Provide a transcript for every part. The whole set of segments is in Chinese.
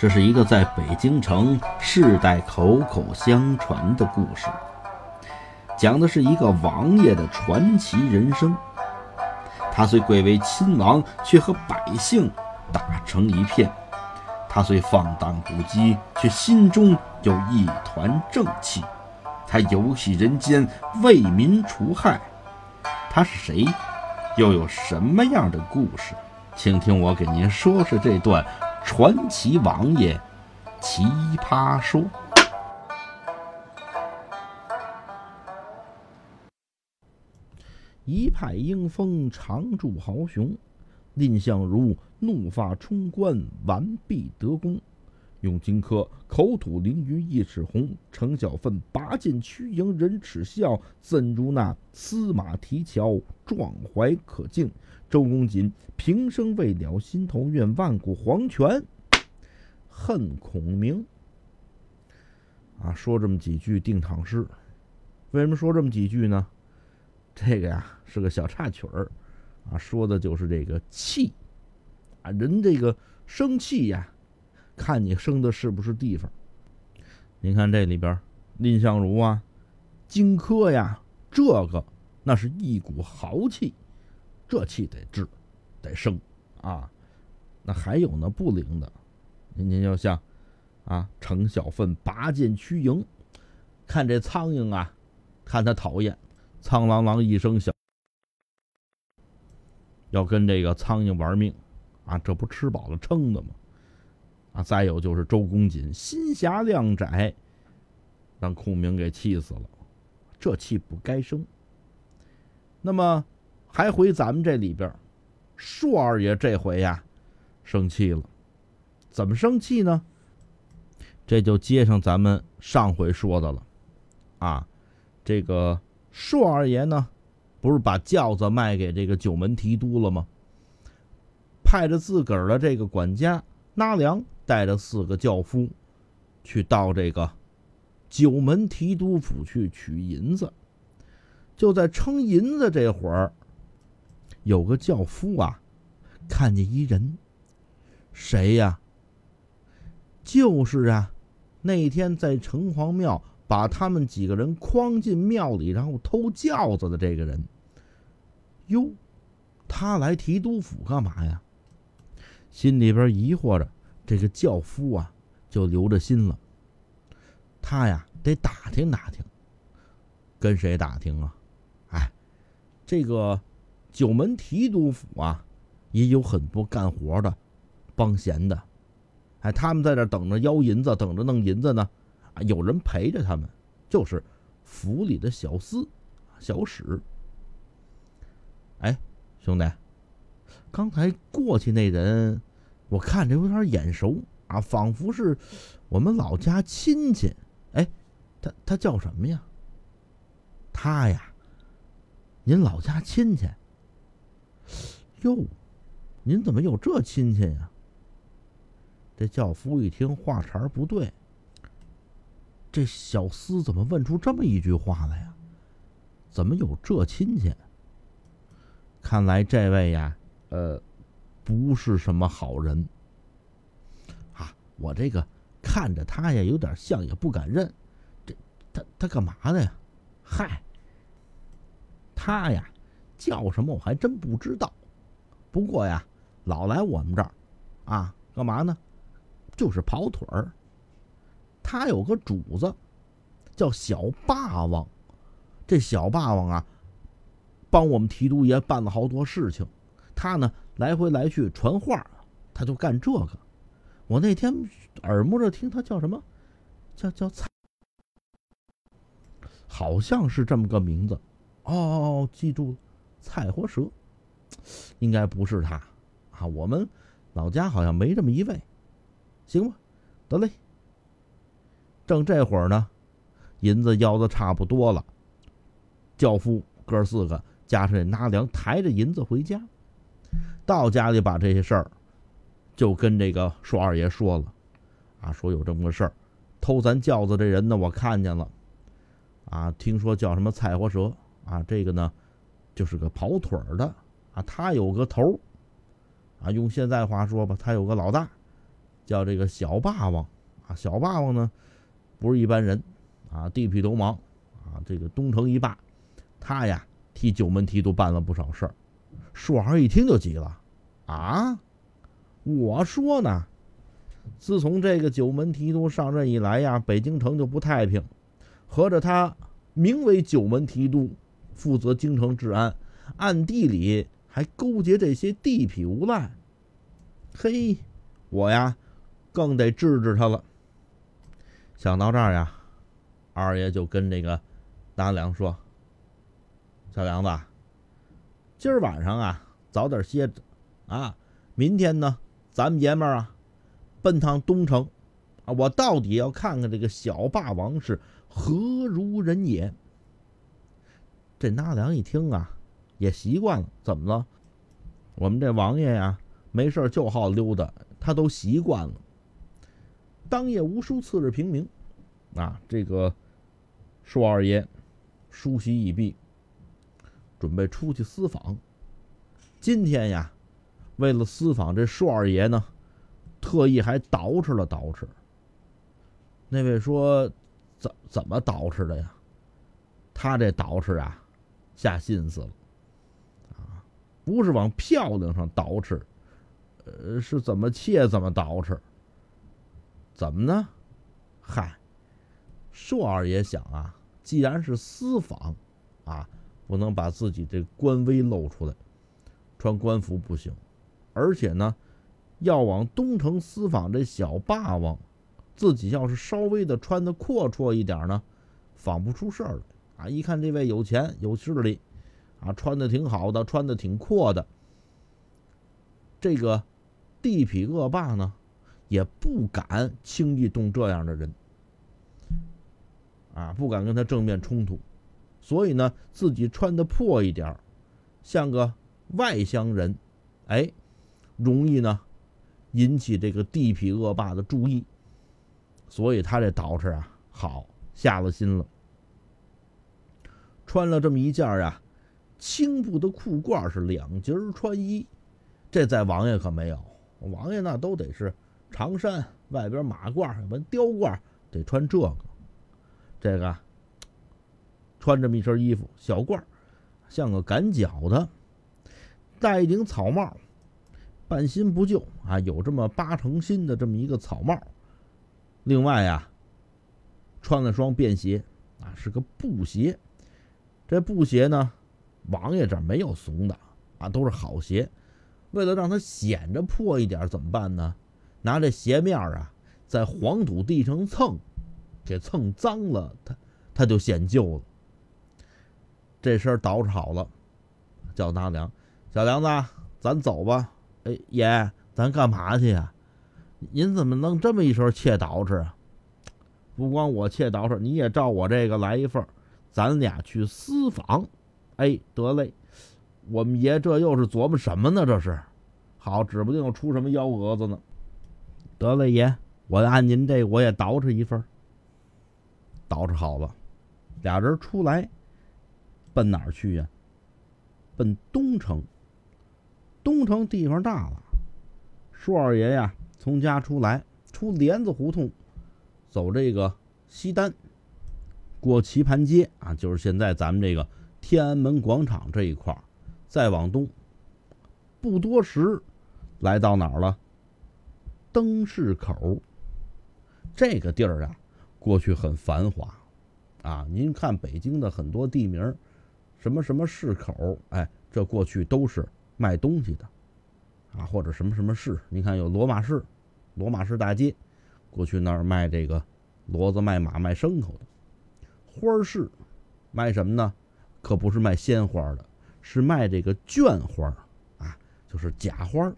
这是一个在北京城世代口口相传的故事，讲的是一个王爷的传奇人生。他虽贵为亲王，却和百姓打成一片；他虽放荡不羁，却心中有一团正气。他游戏人间，为民除害。他是谁？又有什么样的故事？请听我给您说说这段。传奇王爷，奇葩说。一派英风常驻豪雄，蔺相如怒发冲冠，完璧得功。用荆轲口吐凌云一尺红，程小奋拔剑驱迎人耻笑，怎如那司马提桥壮怀可敬？周公瑾平生未了心头愿，万古黄泉恨孔明。啊，说这么几句定场诗。为什么说这么几句呢？这个呀是个小插曲儿，啊，说的就是这个气，啊，人这个生气呀。看你生的是不是地方？您看这里边，蔺相如啊，荆轲呀，这个那是一股豪气，这气得治，得生啊。那还有呢不灵的，您您就像啊，程小奋拔剑驱蝇，看这苍蝇啊，看他讨厌，苍啷啷一声响，要跟这个苍蝇玩命啊，这不吃饱了撑的吗？啊，再有就是周公瑾心狭量窄，让孔明给气死了，这气不该生。那么还回咱们这里边，硕二爷这回呀生气了，怎么生气呢？这就接上咱们上回说的了，啊，这个硕二爷呢，不是把轿子卖给这个九门提督了吗？派着自个儿的这个管家纳良。带着四个轿夫，去到这个九门提督府去取银子。就在称银子这会儿，有个轿夫啊，看见一人，谁呀？就是啊，那天在城隍庙把他们几个人诓进庙里，然后偷轿子的这个人。哟，他来提督府干嘛呀？心里边疑惑着。这个轿夫啊，就留着心了。他呀，得打听打听。跟谁打听啊？哎，这个九门提督府啊，也有很多干活的帮闲的。哎，他们在这等着要银子，等着弄银子呢。啊，有人陪着他们，就是府里的小厮、小使。哎，兄弟，刚才过去那人。我看着有点眼熟啊，仿佛是我们老家亲戚。哎，他他叫什么呀？他呀，您老家亲戚。哟，您怎么有这亲戚呀？这轿夫一听话茬不对，这小厮怎么问出这么一句话来呀？怎么有这亲戚？看来这位呀，呃。不是什么好人啊！我这个看着他呀，有点像，也不敢认。这他他干嘛的呀？嗨，他呀叫什么我还真不知道。不过呀，老来我们这儿啊，干嘛呢？就是跑腿儿。他有个主子叫小霸王，这小霸王啊，帮我们提督爷办了好多事情。他呢？来回来去传话，他就干这个。我那天耳目着听他叫什么，叫叫蔡，好像是这么个名字。哦哦哦，记住了，蔡活蛇，应该不是他啊。我们老家好像没这么一位，行吧？得嘞。正这会儿呢，银子要的差不多了，轿夫哥四个加上这纳凉，抬着银子回家。到家里把这些事儿，就跟这个硕二爷说了，啊，说有这么个事儿，偷咱轿子这人呢，我看见了，啊，听说叫什么菜花蛇，啊，这个呢，就是个跑腿儿的，他有个头儿，啊，用现在话说吧，他有个老大，叫这个小霸王啊。小霸王呢，不是一般人啊，地痞流氓啊，这个东城一霸，他呀替九门提督办了不少事儿。舒二一听就急了啊！我说呢，自从这个九门提督上任以来呀，北京城就不太平。合着他名为九门提督，负责京城治安，暗地里还勾结这些地痞无赖。嘿，我呀，更得治治他了。想到这儿呀，二爷就跟这个大梁说：“小梁子，今儿晚上啊，早点歇着啊。明天呢，咱们爷们儿啊，奔趟东城啊，我到底要看看这个小霸王是何如人也。”这纳凉一听啊，也习惯了，怎么了？我们这王爷呀。没事就好溜达，他都习惯了。当夜无书，次日平明，啊，这个舒二爷梳洗已毕，准备出去私访。今天呀，为了私访这舒二爷呢，特意还捯饬了捯饬。那位说，怎怎么捯饬的呀？他这捯饬啊，下心思了，不是往漂亮上捯饬。呃，是怎么切怎么捯饬？怎么呢？嗨，硕二爷想啊，既然是私访，啊，不能把自己这官威露出来，穿官服不行。而且呢，要往东城私访这小霸王，自己要是稍微的穿的阔绰一点呢，访不出事儿来啊。一看这位有钱有势力，啊，穿的挺好的，穿的挺阔的，这个。地痞恶霸呢，也不敢轻易动这样的人，啊，不敢跟他正面冲突，所以呢，自己穿的破一点像个外乡人，哎，容易呢引起这个地痞恶霸的注意，所以他这捯饬啊，好下了心了，穿了这么一件啊，青布的裤褂是两截穿衣，这在王爷可没有。王爷那都得是长衫，外边马褂，什么貂褂，得穿这个。这个穿这么一身衣服，小褂，像个赶脚的，戴一顶草帽，半新不旧啊，有这么八成新的这么一个草帽。另外呀，穿了双便鞋啊，是个布鞋。这布鞋呢，王爷这没有怂的啊，都是好鞋。为了让它显着破一点，怎么办呢？拿这鞋面啊，在黄土地上蹭，给蹭脏了，它它就显旧了。这身捯饬好了，叫大梁，小梁子，咱走吧。哎，爷，咱干嘛去呀？您怎么弄这么一身切捯饬啊？不光我切捯饬，你也照我这个来一份咱俩去私访。哎，得嘞。我们爷这又是琢磨什么呢？这是，好，指不定又出什么幺蛾子呢。得了，爷，我按您这，我也捯饬一份。捯饬好了，俩人出来，奔哪儿去呀？奔东城。东城地方大了，舒二爷呀，从家出来，出帘子胡同，走这个西单，过棋盘街啊，就是现在咱们这个天安门广场这一块。再往东，不多时，来到哪儿了？灯市口。这个地儿啊，过去很繁华，啊，您看北京的很多地名，什么什么市口，哎，这过去都是卖东西的，啊，或者什么什么市。您看有罗马市，罗马市大街，过去那儿卖这个骡子、卖马、卖牲口的。花市，卖什么呢？可不是卖鲜花的。是卖这个绢花啊，就是假花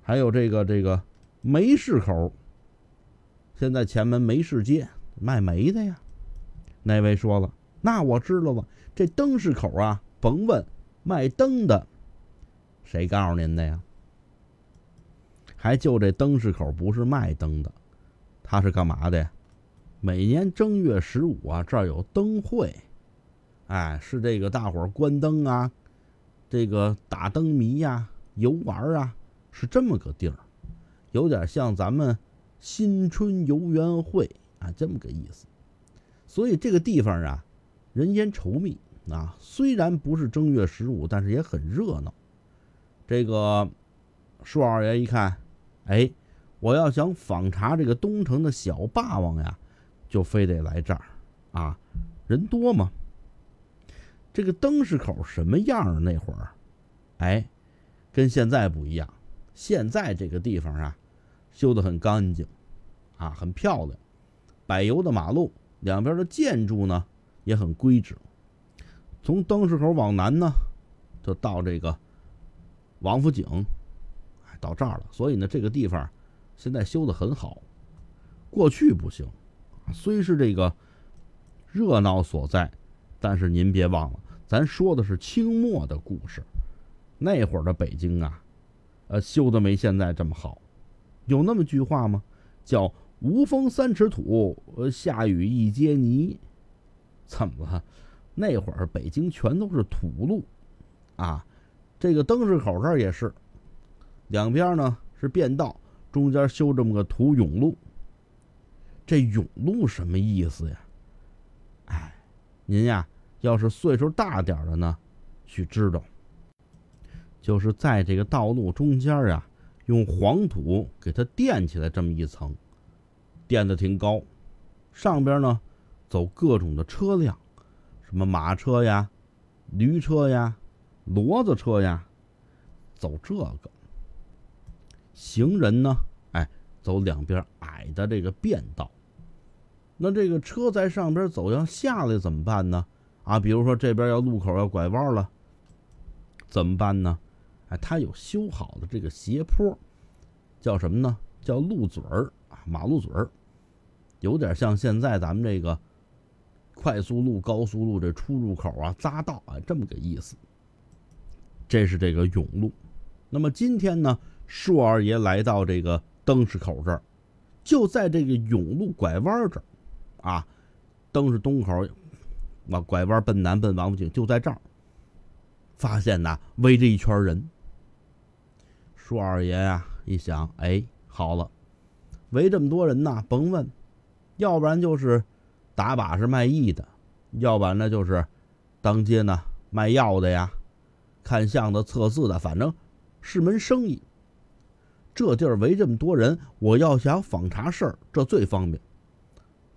还有这个这个梅市口，现在前门梅市街卖煤的呀。那位说了，那我知道了。这灯市口啊，甭问，卖灯的，谁告诉您的呀？还就这灯市口不是卖灯的，他是干嘛的呀？每年正月十五啊，这儿有灯会。哎，是这个大伙儿关灯啊，这个打灯谜呀、游玩啊，是这么个地儿。有点像咱们新春游园会啊这么个意思。所以这个地方啊，人烟稠密啊，虽然不是正月十五，但是也很热闹。这个舒二爷一看，哎，我要想访查这个东城的小霸王呀，就非得来这儿啊，人多嘛。这个灯市口什么样儿？那会儿，哎，跟现在不一样。现在这个地方啊，修得很干净，啊，很漂亮。柏油的马路，两边的建筑呢也很规整。从灯市口往南呢，就到这个王府井，到这儿了。所以呢，这个地方现在修得很好。过去不行，虽是这个热闹所在。但是您别忘了，咱说的是清末的故事，那会儿的北京啊，呃，修的没现在这么好。有那么句话吗？叫“无风三尺土，下雨一街泥”。怎么了？那会儿北京全都是土路，啊，这个灯市口这儿也是，两边呢是便道，中间修这么个土甬路。这甬路什么意思呀？您呀。要是岁数大点的呢，去知道，就是在这个道路中间啊，用黄土给它垫起来这么一层，垫的挺高，上边呢走各种的车辆，什么马车呀、驴车呀、骡子车呀，走这个。行人呢，哎，走两边矮的这个便道。那这个车在上边走，要下来怎么办呢？啊，比如说这边要路口要拐弯了，怎么办呢？哎，它有修好的这个斜坡，叫什么呢？叫路嘴儿啊，马路嘴儿，有点像现在咱们这个快速路、高速路这出入口啊、匝道啊这么个意思。这是这个甬路。那么今天呢，硕二爷来到这个灯市口这儿，就在这个甬路拐弯这儿啊，灯是东口。往拐弯奔南奔王府井，就在这儿，发现呐围着一圈人。舒二爷啊一想，哎，好了，围这么多人呐，甭问，要不然就是打把式卖艺的，要不然呢就是当街呢卖药的呀，看相的、测字的，反正是门生意。这地儿围这么多人，我要想访查事儿，这最方便，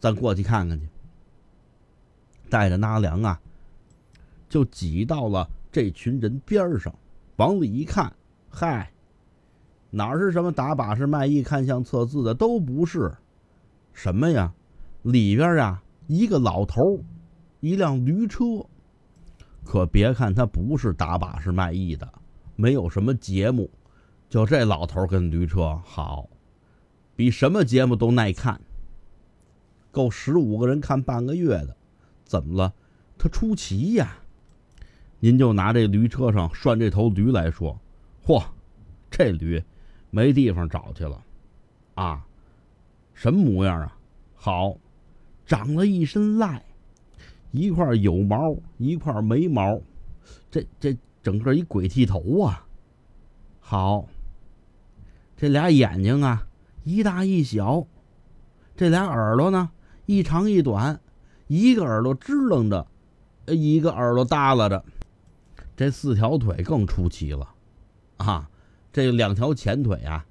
咱过去看看去。带着纳凉啊，就挤到了这群人边上，往里一看，嗨，哪是什么打把式卖艺、看相测字的，都不是，什么呀？里边啊，一个老头，一辆驴车。可别看他不是打把式卖艺的，没有什么节目，就这老头跟驴车好，比什么节目都耐看，够十五个人看半个月的。怎么了？他出奇呀！您就拿这驴车上拴这头驴来说，嚯，这驴没地方找去了，啊，什么模样啊？好，长了一身癞，一块有毛，一块没毛，这这整个一鬼剃头啊！好，这俩眼睛啊，一大一小，这俩耳朵呢，一长一短。一个耳朵支棱着，一个耳朵耷拉着，这四条腿更出奇了，啊，这两条前腿啊，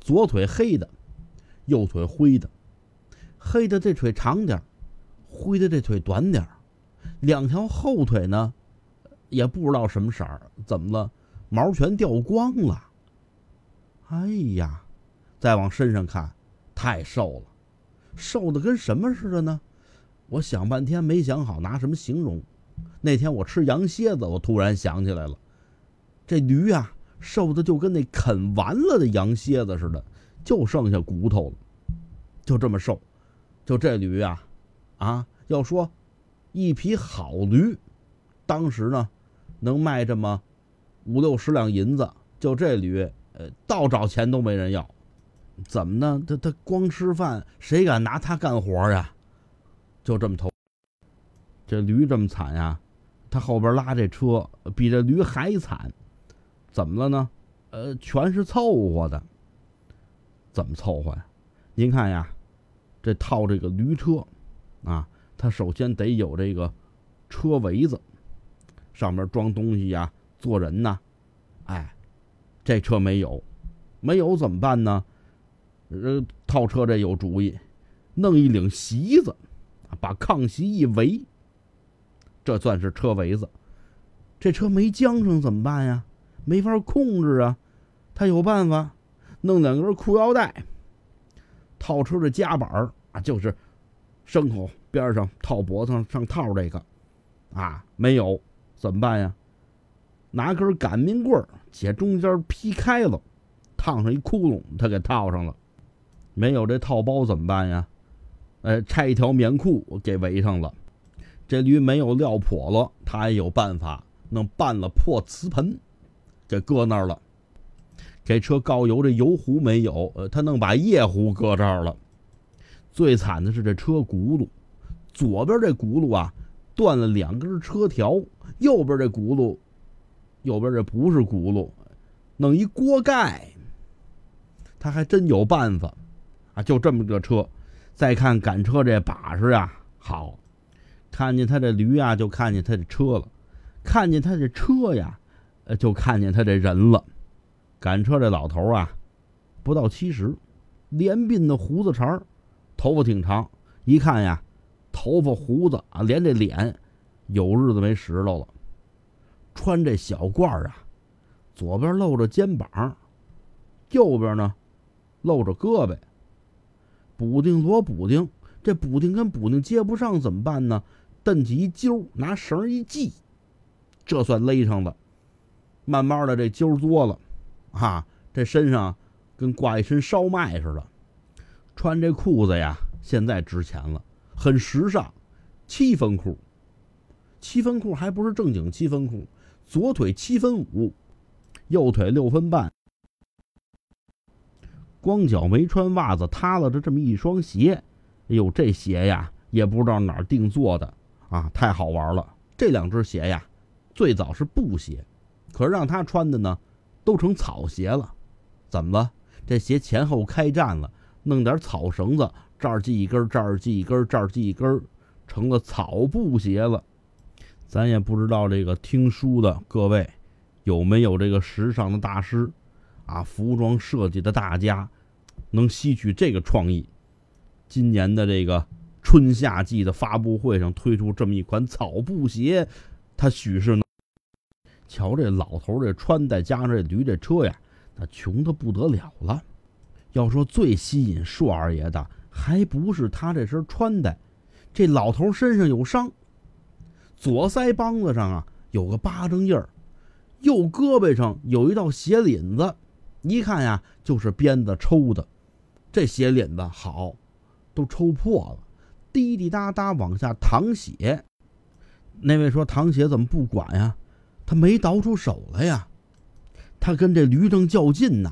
左腿黑的，右腿灰的，黑的这腿长点灰的这腿短点两条后腿呢，也不知道什么色儿，怎么了？毛全掉光了。哎呀，再往身上看，太瘦了，瘦的跟什么似的呢？我想半天没想好拿什么形容。那天我吃羊蝎子，我突然想起来了，这驴啊，瘦的就跟那啃完了的羊蝎子似的，就剩下骨头了，就这么瘦。就这驴啊，啊，要说一匹好驴，当时呢能卖这么五六十两银子。就这驴，呃，倒找钱都没人要。怎么呢？他他光吃饭，谁敢拿他干活呀？就这么投，这驴这么惨呀，他后边拉这车比这驴还惨，怎么了呢？呃，全是凑合的。怎么凑合呀？您看呀，这套这个驴车啊，它首先得有这个车围子，上面装东西呀，坐人呐。哎，这车没有，没有怎么办呢？呃，套车这有主意，弄一领席子，把炕席一围，这算是车围子。这车没缰绳怎么办呀？没法控制啊。他有办法，弄两根裤腰带，套车的夹板儿啊，就是牲口边上套脖子上上套这个，啊，没有怎么办呀？拿根擀面棍儿，且中间劈开了，烫上一窟窿，他给套上了。没有这套包怎么办呀？哎，拆一条棉裤给围上了。这驴没有料破了，他也有办法，弄半了破瓷盆，给搁那儿了。给车告油，这油壶没有，呃，他弄把夜壶搁这儿了。最惨的是这车轱辘，左边这轱辘啊断了两根车条，右边这轱辘，右边这不是轱辘，弄一锅盖。他还真有办法。啊，就这么个车，再看赶车这把式呀，好，看见他这驴啊，就看见他这车了；看见他这车呀，呃，就看见他这人了。赶车这老头啊，不到七十，连鬓的胡子茬头发挺长，一看呀，头发胡子啊，连这脸有日子没拾掇了。穿这小褂啊，左边露着肩膀，右边呢露着胳膊。补丁摞补丁，这补丁跟补丁接不上怎么办呢？蹬起一揪，拿绳一系，这算勒上了。慢慢的，这揪多了，啊，这身上跟挂一身烧麦似的。穿这裤子呀，现在值钱了，很时尚，七分裤。七分裤还不是正经七分裤，左腿七分五，右腿六分半。光脚没穿袜子，塌了着这么一双鞋，哎呦，这鞋呀也不知道哪儿定做的啊，太好玩了。这两只鞋呀，最早是布鞋，可是让他穿的呢，都成草鞋了。怎么了？这鞋前后开战了，弄点草绳子，这儿系一根，这儿系一根，这儿系一根，成了草布鞋了。咱也不知道这个听书的各位有没有这个时尚的大师啊，服装设计的大家。能吸取这个创意，今年的这个春夏季的发布会上推出这么一款草布鞋，他许是能。瞧这老头这穿戴加上这驴这车呀，那穷的不得了了。要说最吸引硕二爷的，还不是他这身穿戴。这老头身上有伤，左腮帮子上啊有个巴掌印儿，右胳膊上有一道血领子，一看呀就是鞭子抽的。这鞋领子好，都抽破了，滴滴答答往下淌血。那位说：“淌血怎么不管呀？他没倒出手来呀。他跟这驴正较劲呢。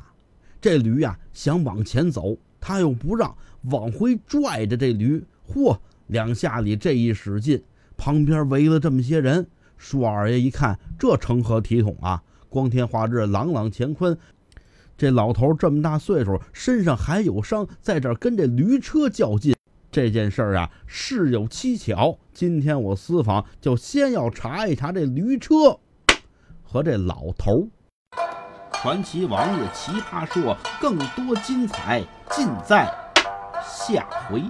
这驴呀想往前走，他又不让，往回拽着这驴。嚯，两下里这一使劲，旁边围了这么些人。舒二爷一看，这成何体统啊？光天化日，朗朗乾坤。”这老头这么大岁数，身上还有伤，在这儿跟这驴车较劲，这件事儿啊，事有蹊跷。今天我私访，就先要查一查这驴车和这老头。传奇王爷奇葩说，更多精彩尽在下回。